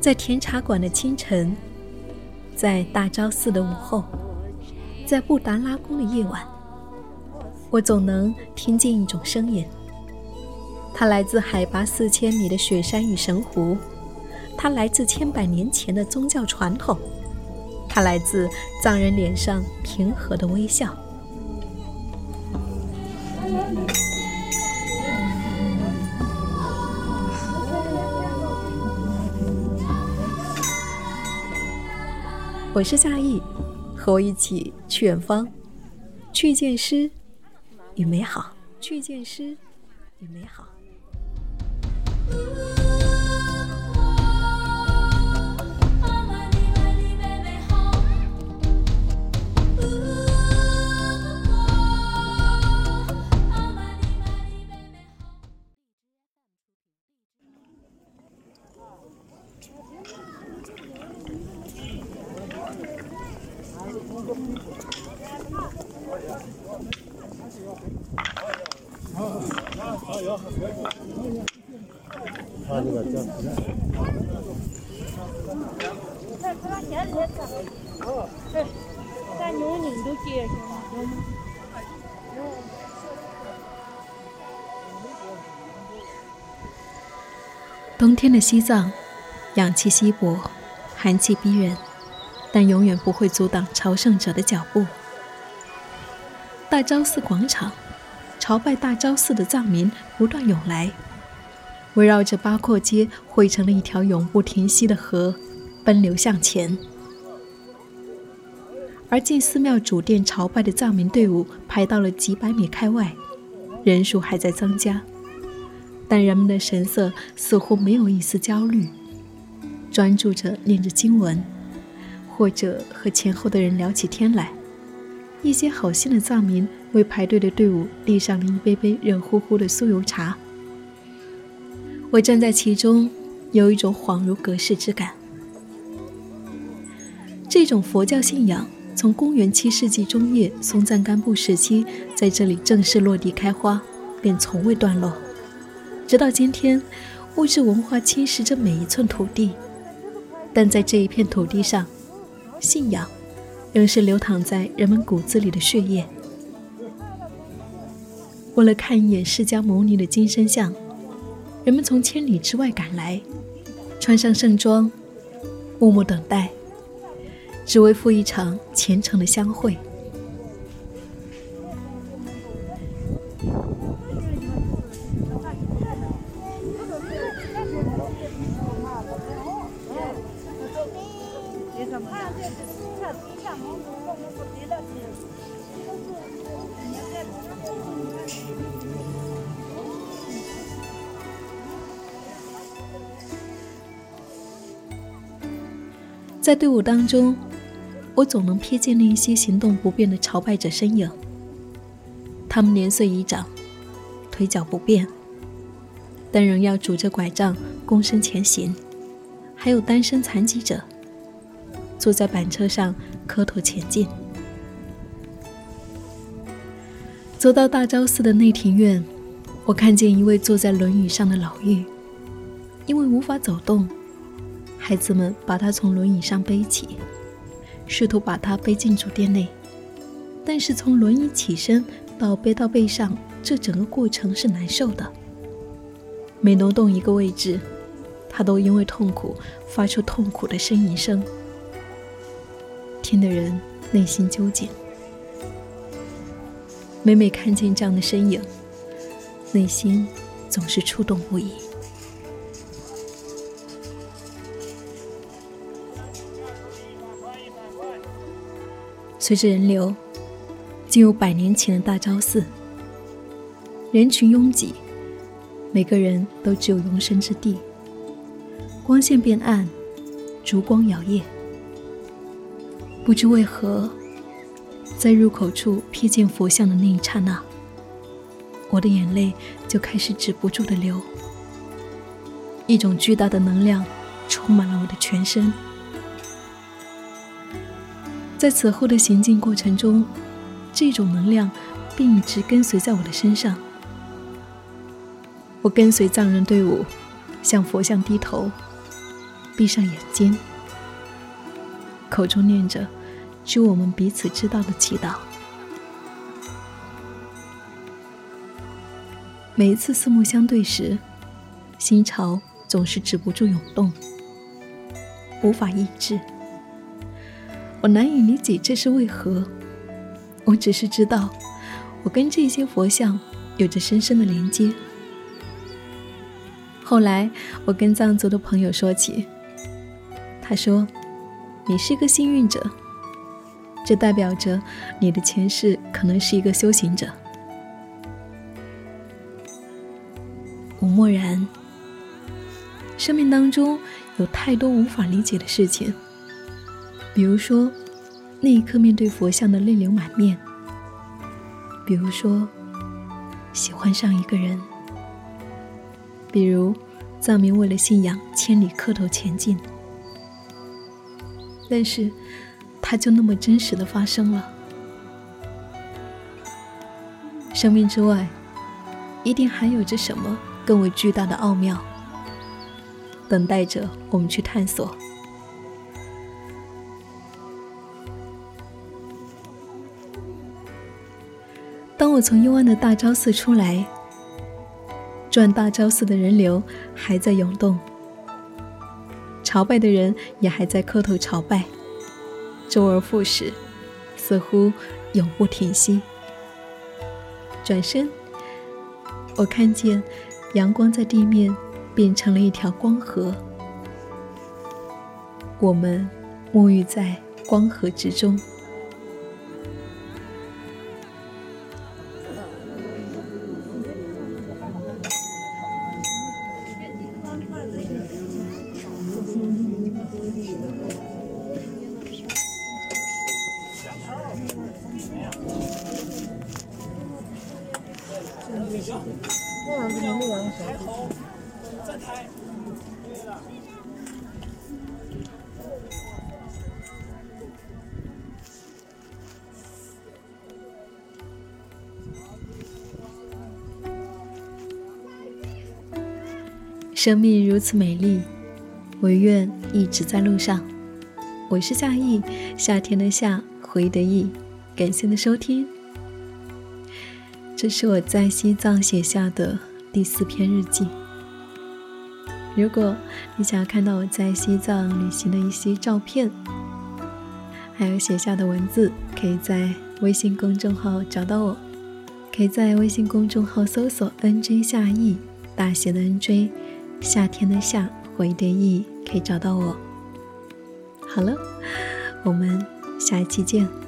在甜茶馆的清晨，在大昭寺的午后，在布达拉宫的夜晚，我总能听见一种声音。它来自海拔四千米的雪山与神湖，它来自千百年前的宗教传统，它来自藏人脸上平和的微笑。我是夏意，和我一起去远方，去见诗与美好，去见诗与美好。冬天的西藏，氧气稀薄，寒气逼人，但永远不会阻挡朝圣者的脚步。大昭寺广场，朝拜大昭寺的藏民不断涌来，围绕着八廓街汇成了一条永不停息的河，奔流向前。而进寺庙主殿朝拜的藏民队伍排到了几百米开外，人数还在增加。但人们的神色似乎没有一丝焦虑，专注着念着经文，或者和前后的人聊起天来。一些好心的藏民为排队的队伍递上了一杯杯热乎乎的酥油茶。我站在其中，有一种恍如隔世之感。这种佛教信仰从公元七世纪中叶松赞干布时期在这里正式落地开花，便从未断落。直到今天，物质文化侵蚀着每一寸土地，但在这一片土地上，信仰仍是流淌在人们骨子里的血液。为了看一眼释迦牟尼的金身像，人们从千里之外赶来，穿上盛装，默默等待，只为赴一场虔诚的相会。在队伍当中，我总能瞥见那些行动不便的朝拜者身影。他们年岁已长，腿脚不便，但仍要拄着拐杖躬身前行。还有单身残疾者，坐在板车上磕头前进。走到大昭寺的内庭院，我看见一位坐在轮椅上的老妪，因为无法走动。孩子们把他从轮椅上背起，试图把他背进主殿内，但是从轮椅起身到背到背上，这整个过程是难受的。每挪动一个位置，他都因为痛苦发出痛苦的呻吟声，听的人内心揪紧。每每看见这样的身影，内心总是触动不已。随着人流进入百年前的大昭寺，人群拥挤，每个人都只有容身之地。光线变暗，烛光摇曳。不知为何，在入口处瞥见佛像的那一刹那，我的眼泪就开始止不住的流。一种巨大的能量充满了我的全身。在此后的行进过程中，这种能量便一直跟随在我的身上。我跟随藏人队伍，向佛像低头，闭上眼睛，口中念着“祝我们彼此知道”的祈祷。每一次四目相对时，心潮总是止不住涌动，无法抑制。我难以理解这是为何，我只是知道，我跟这些佛像有着深深的连接。后来，我跟藏族的朋友说起，他说：“你是个幸运者，这代表着你的前世可能是一个修行者。”我默然。生命当中有太多无法理解的事情，比如说那一刻面对佛像的泪流满面，比如说喜欢上一个人，比如藏民为了信仰千里磕头前进，但是它就那么真实的发生了。生命之外，一定还有着什么？更为巨大的奥妙，等待着我们去探索。我从幽暗的大昭寺出来，转大昭寺的人流还在涌动，朝拜的人也还在磕头朝拜，周而复始，似乎永不停息。转身，我看见。阳光在地面变成了一条光河，我们沐浴在光河之中。生命如此美丽，我愿一直在路上。我是夏意，夏天的夏，回忆的忆。感谢的收听。这是我在西藏写下的第四篇日记。如果你想要看到我在西藏旅行的一些照片，还有写下的文字，可以在微信公众号找到我。可以在微信公众号搜索 “nj 夏意”，大写的 “nj”。夏天的夏，回的意，可以找到我。好了，我们下一期。见。